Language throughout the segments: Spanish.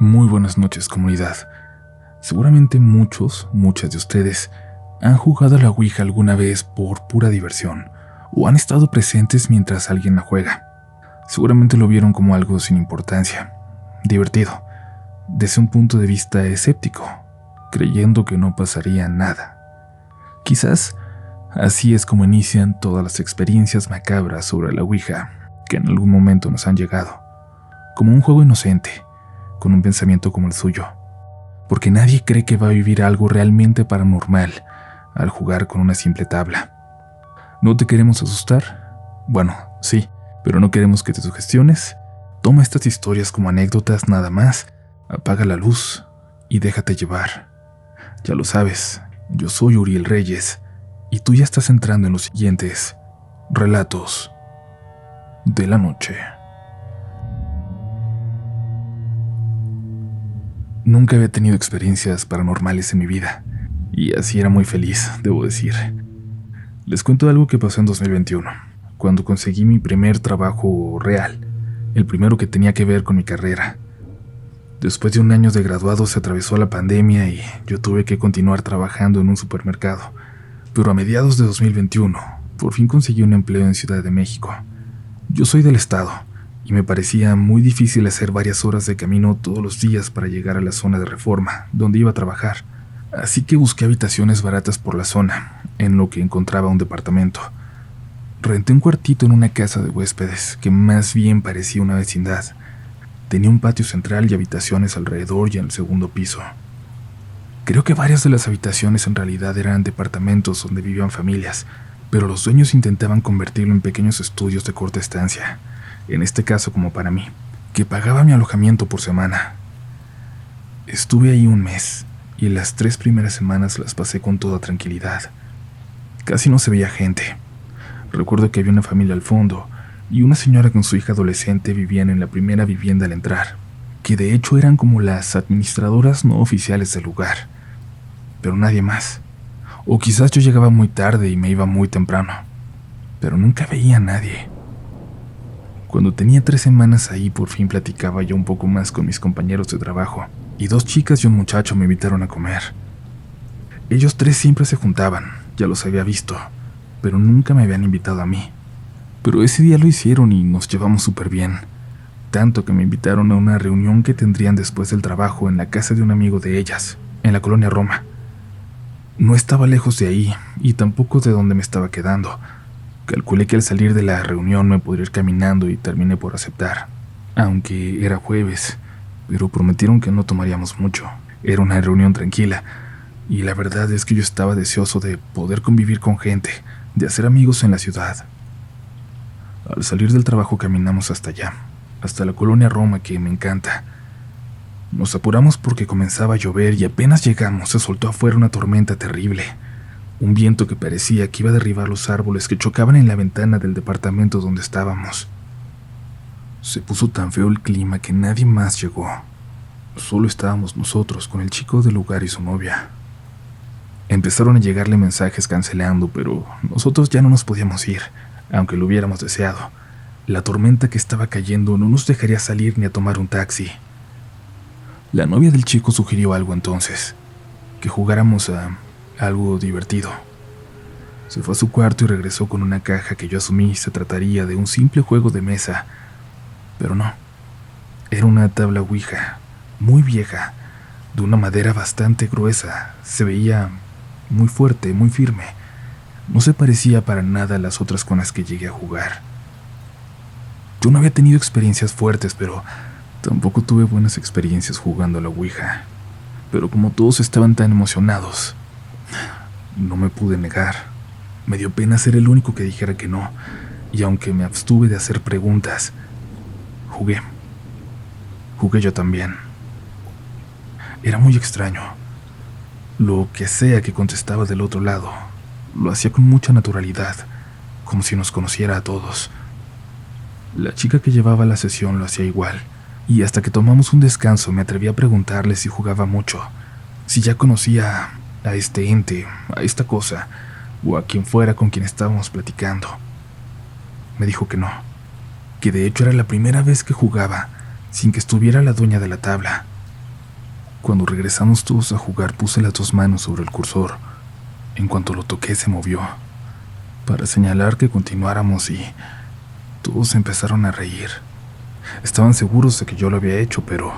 Muy buenas noches comunidad. Seguramente muchos, muchas de ustedes han jugado a la Ouija alguna vez por pura diversión o han estado presentes mientras alguien la juega. Seguramente lo vieron como algo sin importancia, divertido, desde un punto de vista escéptico, creyendo que no pasaría nada. Quizás así es como inician todas las experiencias macabras sobre la Ouija que en algún momento nos han llegado, como un juego inocente con un pensamiento como el suyo, porque nadie cree que va a vivir algo realmente paranormal al jugar con una simple tabla. ¿No te queremos asustar? Bueno, sí, pero no queremos que te sugestiones. Toma estas historias como anécdotas nada más, apaga la luz y déjate llevar. Ya lo sabes, yo soy Uriel Reyes y tú ya estás entrando en los siguientes relatos de la noche. Nunca había tenido experiencias paranormales en mi vida, y así era muy feliz, debo decir. Les cuento algo que pasó en 2021, cuando conseguí mi primer trabajo real, el primero que tenía que ver con mi carrera. Después de un año de graduado se atravesó la pandemia y yo tuve que continuar trabajando en un supermercado, pero a mediados de 2021 por fin conseguí un empleo en Ciudad de México. Yo soy del estado, y me parecía muy difícil hacer varias horas de camino todos los días para llegar a la zona de reforma, donde iba a trabajar. Así que busqué habitaciones baratas por la zona, en lo que encontraba un departamento. Renté un cuartito en una casa de huéspedes, que más bien parecía una vecindad. Tenía un patio central y habitaciones alrededor y en el segundo piso. Creo que varias de las habitaciones en realidad eran departamentos donde vivían familias, pero los dueños intentaban convertirlo en pequeños estudios de corta estancia en este caso como para mí, que pagaba mi alojamiento por semana. Estuve ahí un mes y las tres primeras semanas las pasé con toda tranquilidad. Casi no se veía gente. Recuerdo que había una familia al fondo y una señora con su hija adolescente vivían en la primera vivienda al entrar, que de hecho eran como las administradoras no oficiales del lugar, pero nadie más. O quizás yo llegaba muy tarde y me iba muy temprano, pero nunca veía a nadie. Cuando tenía tres semanas ahí por fin platicaba yo un poco más con mis compañeros de trabajo, y dos chicas y un muchacho me invitaron a comer. Ellos tres siempre se juntaban, ya los había visto, pero nunca me habían invitado a mí. Pero ese día lo hicieron y nos llevamos súper bien, tanto que me invitaron a una reunión que tendrían después del trabajo en la casa de un amigo de ellas, en la colonia Roma. No estaba lejos de ahí y tampoco de donde me estaba quedando, Calculé que al salir de la reunión me podría ir caminando y terminé por aceptar, aunque era jueves, pero prometieron que no tomaríamos mucho. Era una reunión tranquila, y la verdad es que yo estaba deseoso de poder convivir con gente, de hacer amigos en la ciudad. Al salir del trabajo caminamos hasta allá, hasta la colonia Roma que me encanta. Nos apuramos porque comenzaba a llover y apenas llegamos se soltó afuera una tormenta terrible un viento que parecía que iba a derribar los árboles que chocaban en la ventana del departamento donde estábamos. Se puso tan feo el clima que nadie más llegó. Solo estábamos nosotros con el chico del lugar y su novia. Empezaron a llegarle mensajes cancelando, pero nosotros ya no nos podíamos ir, aunque lo hubiéramos deseado. La tormenta que estaba cayendo no nos dejaría salir ni a tomar un taxi. La novia del chico sugirió algo entonces, que jugáramos a algo divertido. Se fue a su cuarto y regresó con una caja que yo asumí se trataría de un simple juego de mesa, pero no. Era una tabla Ouija, muy vieja, de una madera bastante gruesa. Se veía muy fuerte, muy firme. No se parecía para nada a las otras con las que llegué a jugar. Yo no había tenido experiencias fuertes, pero tampoco tuve buenas experiencias jugando a la Ouija. Pero como todos estaban tan emocionados, no me pude negar. Me dio pena ser el único que dijera que no, y aunque me abstuve de hacer preguntas, jugué. Jugué yo también. Era muy extraño. Lo que sea que contestaba del otro lado, lo hacía con mucha naturalidad, como si nos conociera a todos. La chica que llevaba la sesión lo hacía igual, y hasta que tomamos un descanso me atreví a preguntarle si jugaba mucho, si ya conocía a este ente, a esta cosa, o a quien fuera con quien estábamos platicando. Me dijo que no, que de hecho era la primera vez que jugaba sin que estuviera la dueña de la tabla, Cuando regresamos todos a jugar puse las dos manos sobre el cursor. En cuanto lo toqué se movió, para señalar que continuáramos y todos empezaron a reír. Estaban seguros de que yo lo había hecho, pero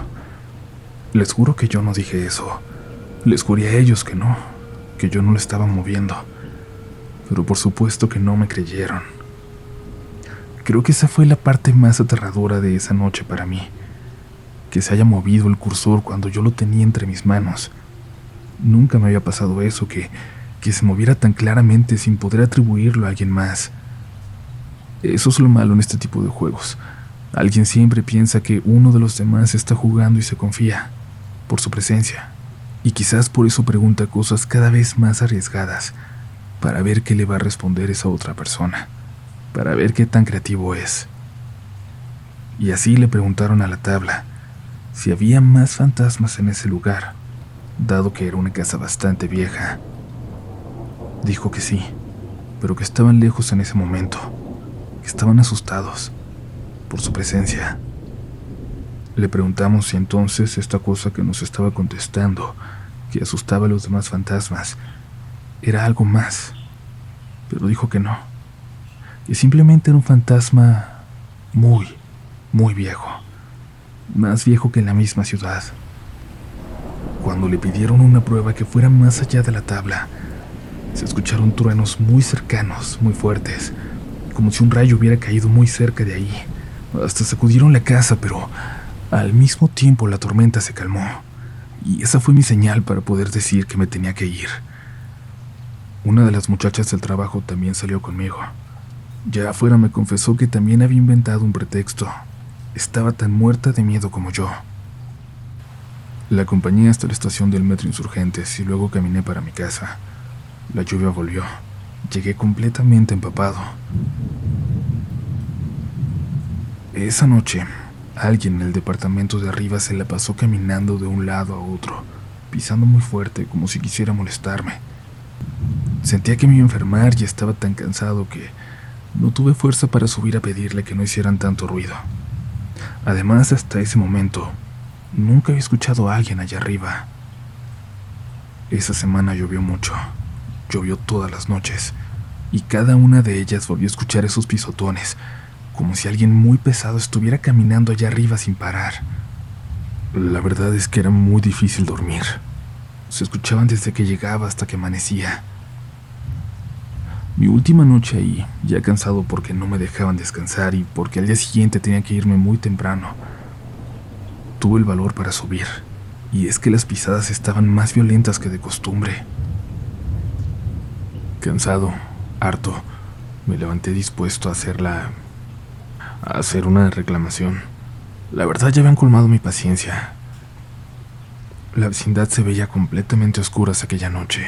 les juro que yo no dije eso. Les juré a ellos que no, que yo no lo estaba moviendo. Pero por supuesto que no me creyeron. Creo que esa fue la parte más aterradora de esa noche para mí. Que se haya movido el cursor cuando yo lo tenía entre mis manos. Nunca me había pasado eso, que, que se moviera tan claramente sin poder atribuirlo a alguien más. Eso es lo malo en este tipo de juegos. Alguien siempre piensa que uno de los demás está jugando y se confía por su presencia. Y quizás por eso pregunta cosas cada vez más arriesgadas para ver qué le va a responder esa otra persona para ver qué tan creativo es. Y así le preguntaron a la tabla si había más fantasmas en ese lugar, dado que era una casa bastante vieja. Dijo que sí, pero que estaban lejos en ese momento, que estaban asustados por su presencia. Le preguntamos si entonces esta cosa que nos estaba contestando, que asustaba a los demás fantasmas, era algo más, pero dijo que no y simplemente era un fantasma muy, muy viejo, más viejo que en la misma ciudad. Cuando le pidieron una prueba que fuera más allá de la tabla, se escucharon truenos muy cercanos, muy fuertes, como si un rayo hubiera caído muy cerca de ahí. Hasta sacudieron la casa, pero al mismo tiempo la tormenta se calmó, y esa fue mi señal para poder decir que me tenía que ir. Una de las muchachas del trabajo también salió conmigo. Ya afuera me confesó que también había inventado un pretexto. Estaba tan muerta de miedo como yo. La acompañé hasta la estación del metro Insurgentes y luego caminé para mi casa. La lluvia volvió. Llegué completamente empapado. Esa noche, alguien en el departamento de arriba se la pasó caminando de un lado a otro, pisando muy fuerte como si quisiera molestarme. Sentía que me iba a enfermar y estaba tan cansado que no tuve fuerza para subir a pedirle que no hicieran tanto ruido. Además, hasta ese momento, nunca había escuchado a alguien allá arriba. Esa semana llovió mucho, llovió todas las noches, y cada una de ellas volvió a escuchar esos pisotones, como si alguien muy pesado estuviera caminando allá arriba sin parar. La verdad es que era muy difícil dormir. Se escuchaban desde que llegaba hasta que amanecía. Mi última noche ahí, ya cansado porque no me dejaban descansar y porque al día siguiente tenía que irme muy temprano, tuve el valor para subir, y es que las pisadas estaban más violentas que de costumbre. Cansado, harto, me levanté dispuesto a hacerla... a hacer una reclamación. La verdad ya habían colmado mi paciencia. La vecindad se veía completamente oscura aquella noche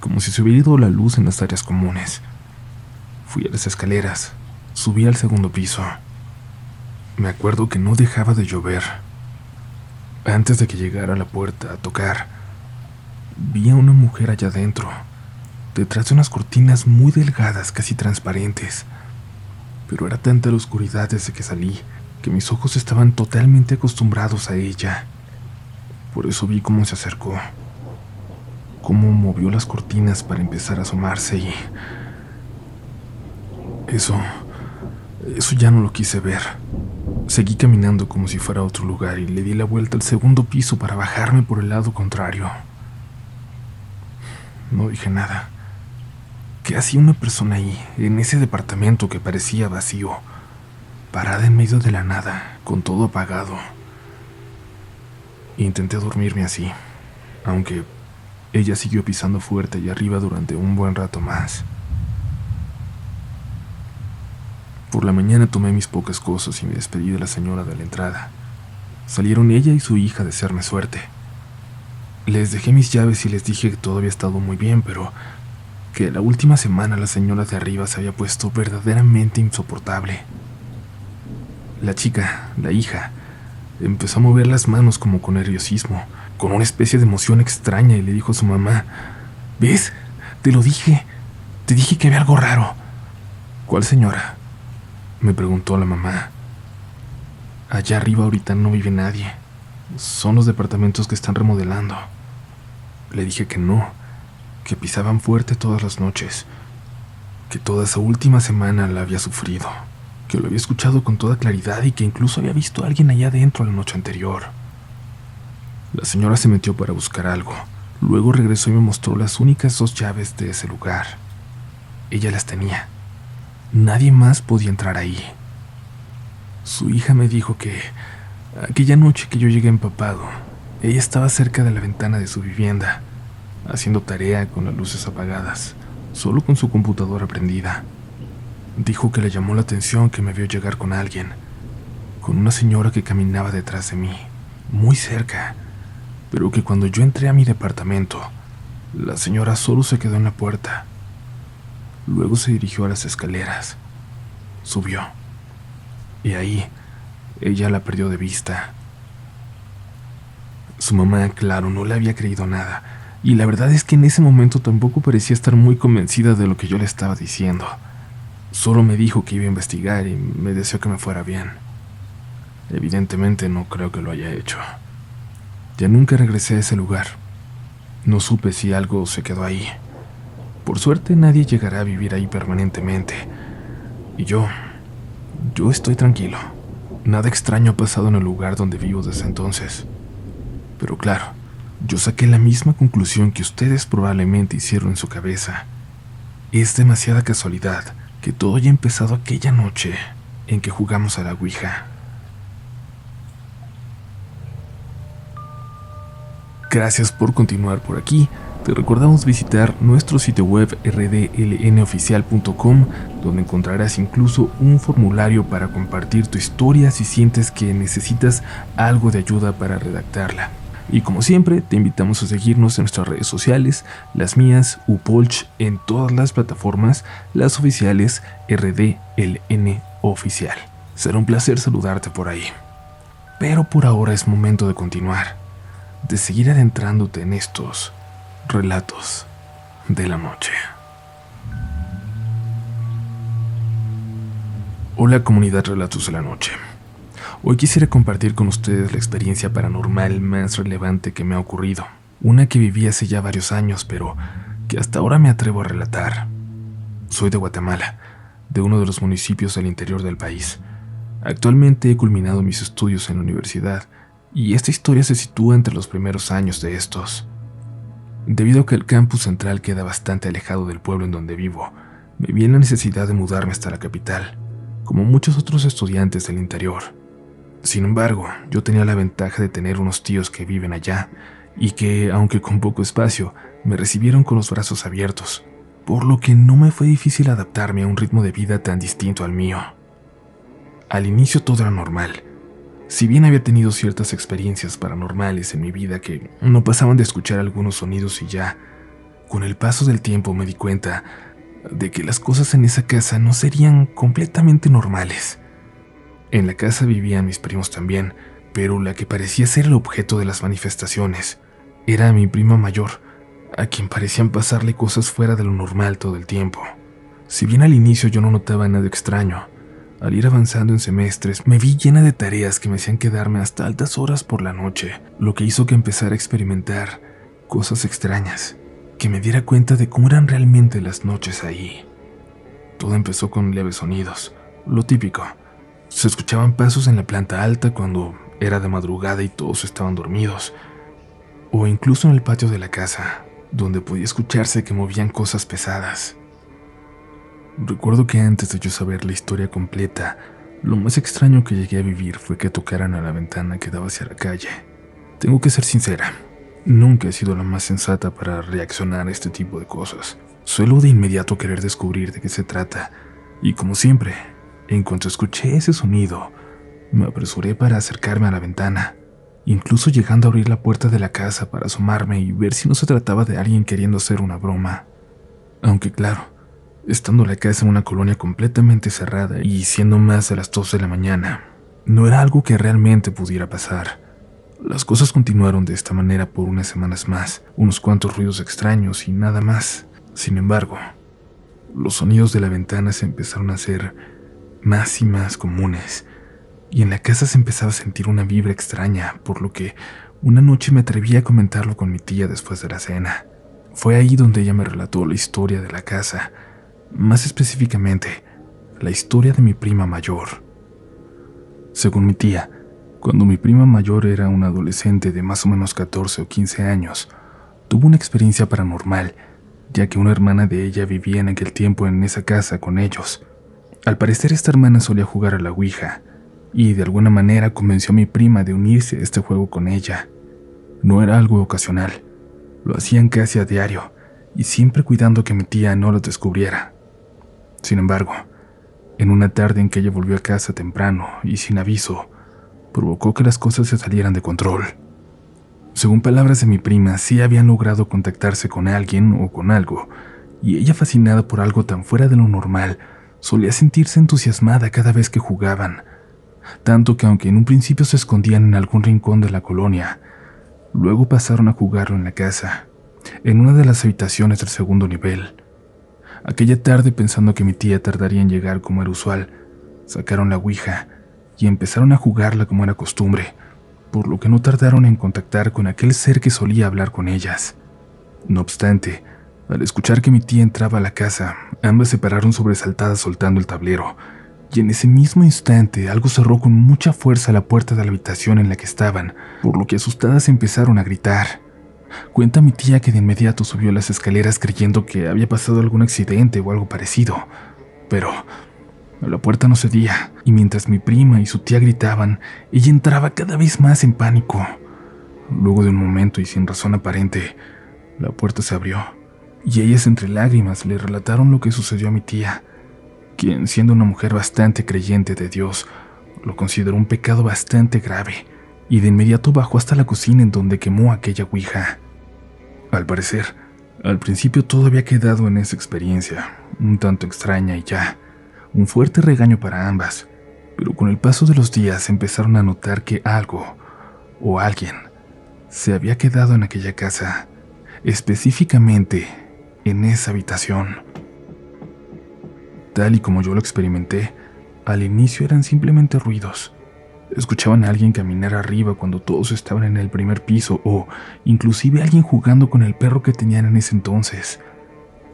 como si se hubiera ido la luz en las áreas comunes. Fui a las escaleras, subí al segundo piso. Me acuerdo que no dejaba de llover. Antes de que llegara a la puerta a tocar, vi a una mujer allá adentro, detrás de unas cortinas muy delgadas, casi transparentes. Pero era tanta la oscuridad desde que salí que mis ojos estaban totalmente acostumbrados a ella. Por eso vi cómo se acercó cómo movió las cortinas para empezar a asomarse y... Eso... Eso ya no lo quise ver. Seguí caminando como si fuera a otro lugar y le di la vuelta al segundo piso para bajarme por el lado contrario. No dije nada. ¿Qué hacía una persona ahí, en ese departamento que parecía vacío, parada en medio de la nada, con todo apagado? Intenté dormirme así, aunque ella siguió pisando fuerte y arriba durante un buen rato más. Por la mañana tomé mis pocas cosas y me despedí de la señora de la entrada. Salieron ella y su hija a desearme suerte. Les dejé mis llaves y les dije que todo había estado muy bien, pero que la última semana la señora de arriba se había puesto verdaderamente insoportable. La chica, la hija, empezó a mover las manos como con nerviosismo con una especie de emoción extraña y le dijo a su mamá, ¿ves? Te lo dije. Te dije que había algo raro. ¿Cuál señora? Me preguntó la mamá. Allá arriba ahorita no vive nadie. Son los departamentos que están remodelando. Le dije que no, que pisaban fuerte todas las noches, que toda esa última semana la había sufrido, que lo había escuchado con toda claridad y que incluso había visto a alguien allá adentro la noche anterior. La señora se metió para buscar algo. Luego regresó y me mostró las únicas dos llaves de ese lugar. Ella las tenía. Nadie más podía entrar ahí. Su hija me dijo que aquella noche que yo llegué empapado, ella estaba cerca de la ventana de su vivienda, haciendo tarea con las luces apagadas, solo con su computadora prendida. Dijo que le llamó la atención que me vio llegar con alguien, con una señora que caminaba detrás de mí, muy cerca, pero que cuando yo entré a mi departamento, la señora solo se quedó en la puerta. Luego se dirigió a las escaleras, subió y ahí ella la perdió de vista. Su mamá, claro, no le había creído nada, y la verdad es que en ese momento tampoco parecía estar muy convencida de lo que yo le estaba diciendo. Solo me dijo que iba a investigar y me deseó que me fuera bien. Evidentemente no creo que lo haya hecho. Ya nunca regresé a ese lugar. No supe si algo se quedó ahí. Por suerte nadie llegará a vivir ahí permanentemente. Y yo yo estoy tranquilo. Nada extraño ha pasado en el lugar donde vivo desde entonces. Pero claro, yo saqué la misma conclusión que ustedes probablemente hicieron en su cabeza. Es demasiada casualidad que todo haya empezado aquella noche en que jugamos a la Ouija. Gracias por continuar por aquí te recordamos visitar nuestro sitio web rdlnoficial.com, donde encontrarás incluso un formulario para compartir tu historia si sientes que necesitas algo de ayuda para redactarla. Y como siempre, te invitamos a seguirnos en nuestras redes sociales, las mías, Upolch, en todas las plataformas, las oficiales RDLN Oficial. Será un placer saludarte por ahí. Pero por ahora es momento de continuar, de seguir adentrándote en estos Relatos de la Noche. Hola comunidad Relatos de la Noche. Hoy quisiera compartir con ustedes la experiencia paranormal más relevante que me ha ocurrido. Una que viví hace ya varios años, pero que hasta ahora me atrevo a relatar. Soy de Guatemala, de uno de los municipios del interior del país. Actualmente he culminado mis estudios en la universidad, y esta historia se sitúa entre los primeros años de estos. Debido a que el campus central queda bastante alejado del pueblo en donde vivo, me vi en la necesidad de mudarme hasta la capital, como muchos otros estudiantes del interior. Sin embargo, yo tenía la ventaja de tener unos tíos que viven allá y que, aunque con poco espacio, me recibieron con los brazos abiertos, por lo que no me fue difícil adaptarme a un ritmo de vida tan distinto al mío. Al inicio todo era normal, si bien había tenido ciertas experiencias paranormales en mi vida que no pasaban de escuchar algunos sonidos y ya, con el paso del tiempo me di cuenta de que las cosas en esa casa no serían completamente normales. En la casa vivían mis primos también, pero la que parecía ser el objeto de las manifestaciones era mi prima mayor, a quien parecían pasarle cosas fuera de lo normal todo el tiempo. Si bien al inicio yo no notaba nada extraño, al ir avanzando en semestres, me vi llena de tareas que me hacían quedarme hasta altas horas por la noche, lo que hizo que empezara a experimentar cosas extrañas, que me diera cuenta de cómo eran realmente las noches ahí. Todo empezó con leves sonidos, lo típico. Se escuchaban pasos en la planta alta cuando era de madrugada y todos estaban dormidos, o incluso en el patio de la casa, donde podía escucharse que movían cosas pesadas. Recuerdo que antes de yo saber la historia completa, lo más extraño que llegué a vivir fue que tocaran a la ventana que daba hacia la calle. Tengo que ser sincera, nunca he sido la más sensata para reaccionar a este tipo de cosas. Suelo de inmediato querer descubrir de qué se trata, y como siempre, en cuanto escuché ese sonido, me apresuré para acercarme a la ventana, incluso llegando a abrir la puerta de la casa para asomarme y ver si no se trataba de alguien queriendo hacer una broma. Aunque claro, estando la casa en una colonia completamente cerrada y siendo más de las 2 de la mañana. No era algo que realmente pudiera pasar. Las cosas continuaron de esta manera por unas semanas más, unos cuantos ruidos extraños y nada más. Sin embargo, los sonidos de la ventana se empezaron a hacer más y más comunes, y en la casa se empezaba a sentir una vibra extraña, por lo que una noche me atreví a comentarlo con mi tía después de la cena. Fue ahí donde ella me relató la historia de la casa, más específicamente, la historia de mi prima mayor. Según mi tía, cuando mi prima mayor era una adolescente de más o menos 14 o 15 años, tuvo una experiencia paranormal, ya que una hermana de ella vivía en aquel tiempo en esa casa con ellos. Al parecer esta hermana solía jugar a la Ouija, y de alguna manera convenció a mi prima de unirse a este juego con ella. No era algo ocasional, lo hacían casi a diario, y siempre cuidando que mi tía no lo descubriera. Sin embargo, en una tarde en que ella volvió a casa temprano y sin aviso, provocó que las cosas se salieran de control. Según palabras de mi prima, sí habían logrado contactarse con alguien o con algo, y ella fascinada por algo tan fuera de lo normal, solía sentirse entusiasmada cada vez que jugaban, tanto que aunque en un principio se escondían en algún rincón de la colonia, luego pasaron a jugarlo en la casa, en una de las habitaciones del segundo nivel. Aquella tarde, pensando que mi tía tardaría en llegar como era usual, sacaron la Ouija y empezaron a jugarla como era costumbre, por lo que no tardaron en contactar con aquel ser que solía hablar con ellas. No obstante, al escuchar que mi tía entraba a la casa, ambas se pararon sobresaltadas soltando el tablero, y en ese mismo instante algo cerró con mucha fuerza la puerta de la habitación en la que estaban, por lo que asustadas empezaron a gritar. Cuenta mi tía que de inmediato subió las escaleras creyendo que había pasado algún accidente o algo parecido, pero la puerta no cedía, y mientras mi prima y su tía gritaban, ella entraba cada vez más en pánico. Luego de un momento y sin razón aparente, la puerta se abrió, y ellas entre lágrimas le relataron lo que sucedió a mi tía, quien, siendo una mujer bastante creyente de Dios, lo consideró un pecado bastante grave y de inmediato bajó hasta la cocina en donde quemó aquella ouija. Al parecer, al principio todo había quedado en esa experiencia, un tanto extraña y ya, un fuerte regaño para ambas, pero con el paso de los días empezaron a notar que algo o alguien se había quedado en aquella casa, específicamente en esa habitación. Tal y como yo lo experimenté, al inicio eran simplemente ruidos, Escuchaban a alguien caminar arriba cuando todos estaban en el primer piso o inclusive alguien jugando con el perro que tenían en ese entonces.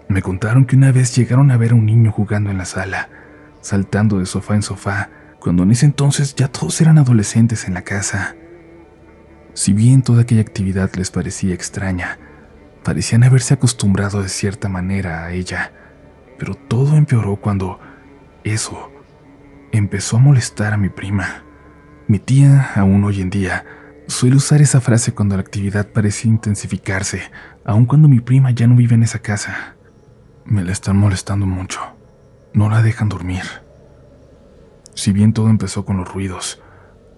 Me contaron que una vez llegaron a ver a un niño jugando en la sala, saltando de sofá en sofá, cuando en ese entonces ya todos eran adolescentes en la casa. Si bien toda aquella actividad les parecía extraña, parecían haberse acostumbrado de cierta manera a ella, pero todo empeoró cuando eso empezó a molestar a mi prima. Mi tía, aún hoy en día, suele usar esa frase cuando la actividad parece intensificarse, aun cuando mi prima ya no vive en esa casa. Me la están molestando mucho. No la dejan dormir. Si bien todo empezó con los ruidos,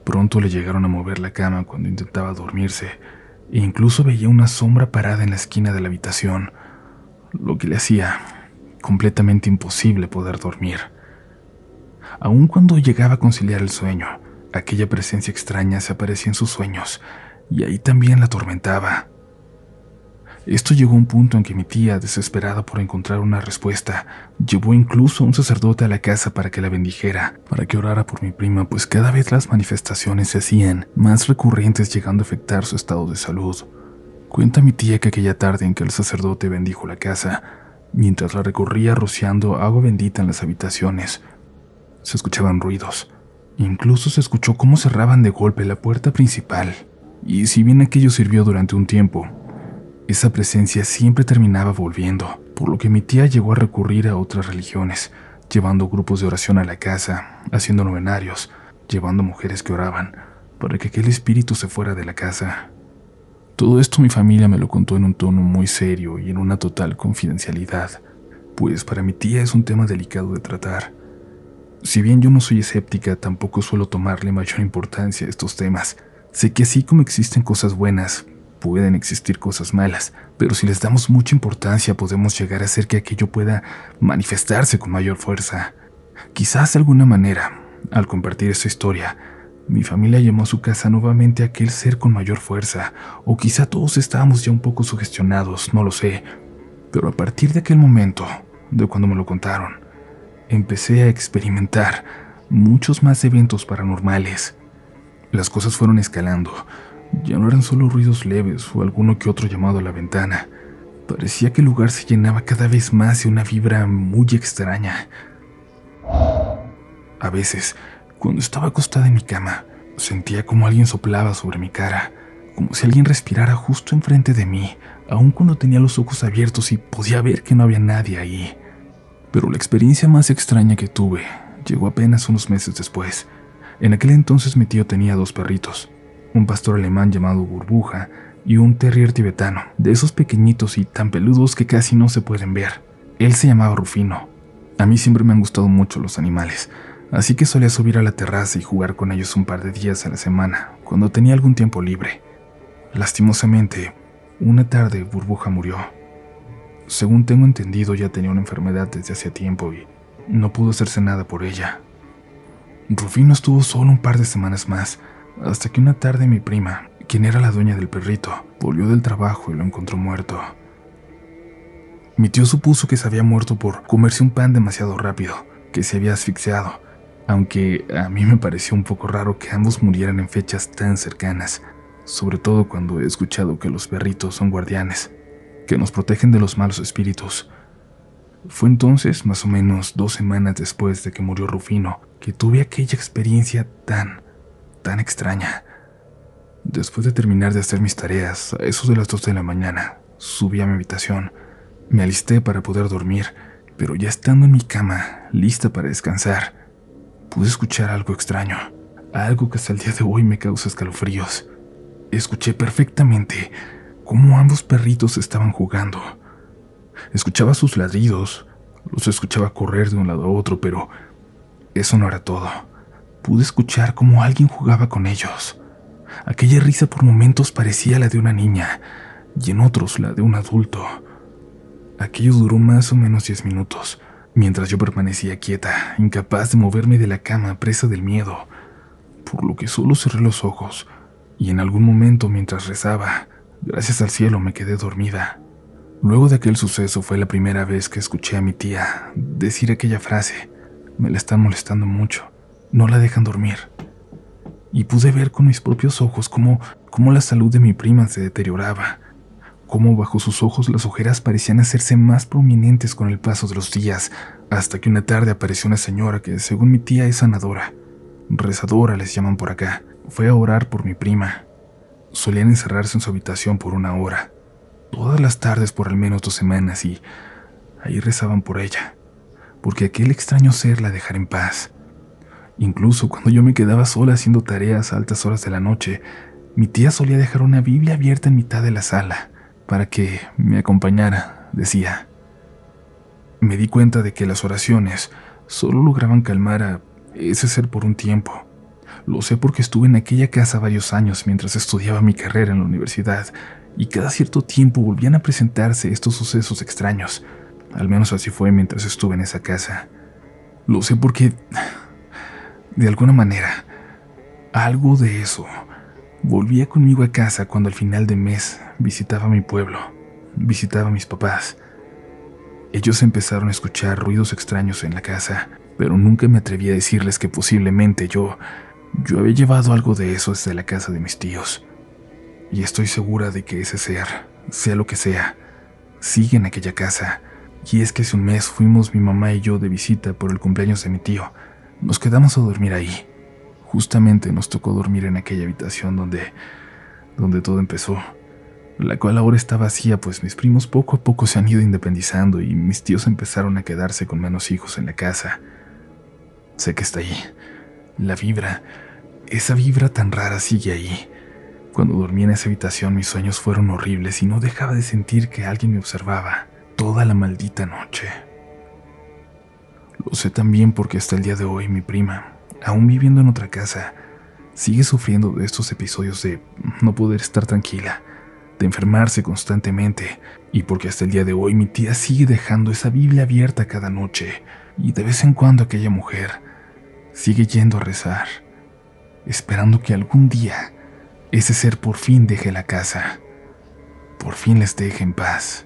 pronto le llegaron a mover la cama cuando intentaba dormirse e incluso veía una sombra parada en la esquina de la habitación, lo que le hacía completamente imposible poder dormir. Aun cuando llegaba a conciliar el sueño, Aquella presencia extraña se aparecía en sus sueños y ahí también la atormentaba. Esto llegó a un punto en que mi tía, desesperada por encontrar una respuesta, llevó incluso a un sacerdote a la casa para que la bendijera, para que orara por mi prima, pues cada vez las manifestaciones se hacían más recurrentes llegando a afectar su estado de salud. Cuenta mi tía que aquella tarde en que el sacerdote bendijo la casa, mientras la recorría rociando agua bendita en las habitaciones, se escuchaban ruidos, Incluso se escuchó cómo cerraban de golpe la puerta principal, y si bien aquello sirvió durante un tiempo, esa presencia siempre terminaba volviendo, por lo que mi tía llegó a recurrir a otras religiones, llevando grupos de oración a la casa, haciendo novenarios, llevando mujeres que oraban, para que aquel espíritu se fuera de la casa. Todo esto mi familia me lo contó en un tono muy serio y en una total confidencialidad, pues para mi tía es un tema delicado de tratar. Si bien yo no soy escéptica, tampoco suelo tomarle mayor importancia a estos temas. Sé que así como existen cosas buenas, pueden existir cosas malas, pero si les damos mucha importancia podemos llegar a hacer que aquello pueda manifestarse con mayor fuerza. Quizás de alguna manera, al compartir esta historia, mi familia llamó a su casa nuevamente a aquel ser con mayor fuerza, o quizá todos estábamos ya un poco sugestionados, no lo sé, pero a partir de aquel momento, de cuando me lo contaron, empecé a experimentar muchos más eventos paranormales. Las cosas fueron escalando. Ya no eran solo ruidos leves o alguno que otro llamado a la ventana. Parecía que el lugar se llenaba cada vez más de una vibra muy extraña. A veces, cuando estaba acostada en mi cama, sentía como alguien soplaba sobre mi cara, como si alguien respirara justo enfrente de mí, aun cuando tenía los ojos abiertos y podía ver que no había nadie ahí. Pero la experiencia más extraña que tuve llegó apenas unos meses después. En aquel entonces mi tío tenía dos perritos, un pastor alemán llamado Burbuja y un terrier tibetano, de esos pequeñitos y tan peludos que casi no se pueden ver. Él se llamaba Rufino. A mí siempre me han gustado mucho los animales, así que solía subir a la terraza y jugar con ellos un par de días a la semana, cuando tenía algún tiempo libre. Lastimosamente, una tarde Burbuja murió. Según tengo entendido, ya tenía una enfermedad desde hace tiempo y no pudo hacerse nada por ella. Rufino estuvo solo un par de semanas más, hasta que una tarde mi prima, quien era la dueña del perrito, volvió del trabajo y lo encontró muerto. Mi tío supuso que se había muerto por comerse un pan demasiado rápido, que se había asfixiado, aunque a mí me pareció un poco raro que ambos murieran en fechas tan cercanas, sobre todo cuando he escuchado que los perritos son guardianes, que nos protegen de los malos espíritus. Fue entonces, más o menos dos semanas después de que murió Rufino, que tuve aquella experiencia tan, tan extraña. Después de terminar de hacer mis tareas, a eso de las dos de la mañana, subí a mi habitación. Me alisté para poder dormir, pero ya estando en mi cama, lista para descansar, pude escuchar algo extraño, algo que hasta el día de hoy me causa escalofríos. Escuché perfectamente cómo ambos perritos estaban jugando. Escuchaba sus ladridos, los escuchaba correr de un lado a otro, pero eso no era todo. Pude escuchar cómo alguien jugaba con ellos. Aquella risa por momentos parecía la de una niña y en otros la de un adulto. Aquello duró más o menos diez minutos, mientras yo permanecía quieta, incapaz de moverme de la cama, presa del miedo, por lo que solo cerré los ojos y en algún momento mientras rezaba, gracias al cielo me quedé dormida. Luego de aquel suceso fue la primera vez que escuché a mi tía decir aquella frase, me la están molestando mucho, no la dejan dormir. Y pude ver con mis propios ojos cómo, cómo la salud de mi prima se deterioraba, cómo bajo sus ojos las ojeras parecían hacerse más prominentes con el paso de los días, hasta que una tarde apareció una señora que, según mi tía, es sanadora, rezadora les llaman por acá, fue a orar por mi prima. Solían encerrarse en su habitación por una hora, todas las tardes por al menos dos semanas y ahí rezaban por ella, porque aquel extraño ser la dejara en paz. Incluso cuando yo me quedaba sola haciendo tareas a altas horas de la noche, mi tía solía dejar una Biblia abierta en mitad de la sala para que me acompañara, decía. Me di cuenta de que las oraciones solo lograban calmar a ese ser por un tiempo, lo sé porque estuve en aquella casa varios años mientras estudiaba mi carrera en la universidad y cada cierto tiempo volvían a presentarse estos sucesos extraños. Al menos así fue mientras estuve en esa casa. Lo sé porque, de alguna manera, algo de eso volvía conmigo a casa cuando al final de mes visitaba mi pueblo, visitaba a mis papás. Ellos empezaron a escuchar ruidos extraños en la casa, pero nunca me atreví a decirles que posiblemente yo yo había llevado algo de eso desde la casa de mis tíos, y estoy segura de que ese ser, sea lo que sea, sigue en aquella casa. Y es que hace un mes fuimos mi mamá y yo de visita por el cumpleaños de mi tío. Nos quedamos a dormir ahí. Justamente nos tocó dormir en aquella habitación donde donde todo empezó, la cual ahora está vacía, pues mis primos poco a poco se han ido independizando y mis tíos empezaron a quedarse con menos hijos en la casa. Sé que está ahí. La vibra, esa vibra tan rara sigue ahí. Cuando dormí en esa habitación mis sueños fueron horribles y no dejaba de sentir que alguien me observaba toda la maldita noche. Lo sé también porque hasta el día de hoy mi prima, aún viviendo en otra casa, sigue sufriendo de estos episodios de no poder estar tranquila, de enfermarse constantemente, y porque hasta el día de hoy mi tía sigue dejando esa Biblia abierta cada noche, y de vez en cuando aquella mujer sigue yendo a rezar esperando que algún día ese ser por fin deje la casa, por fin les deje en paz.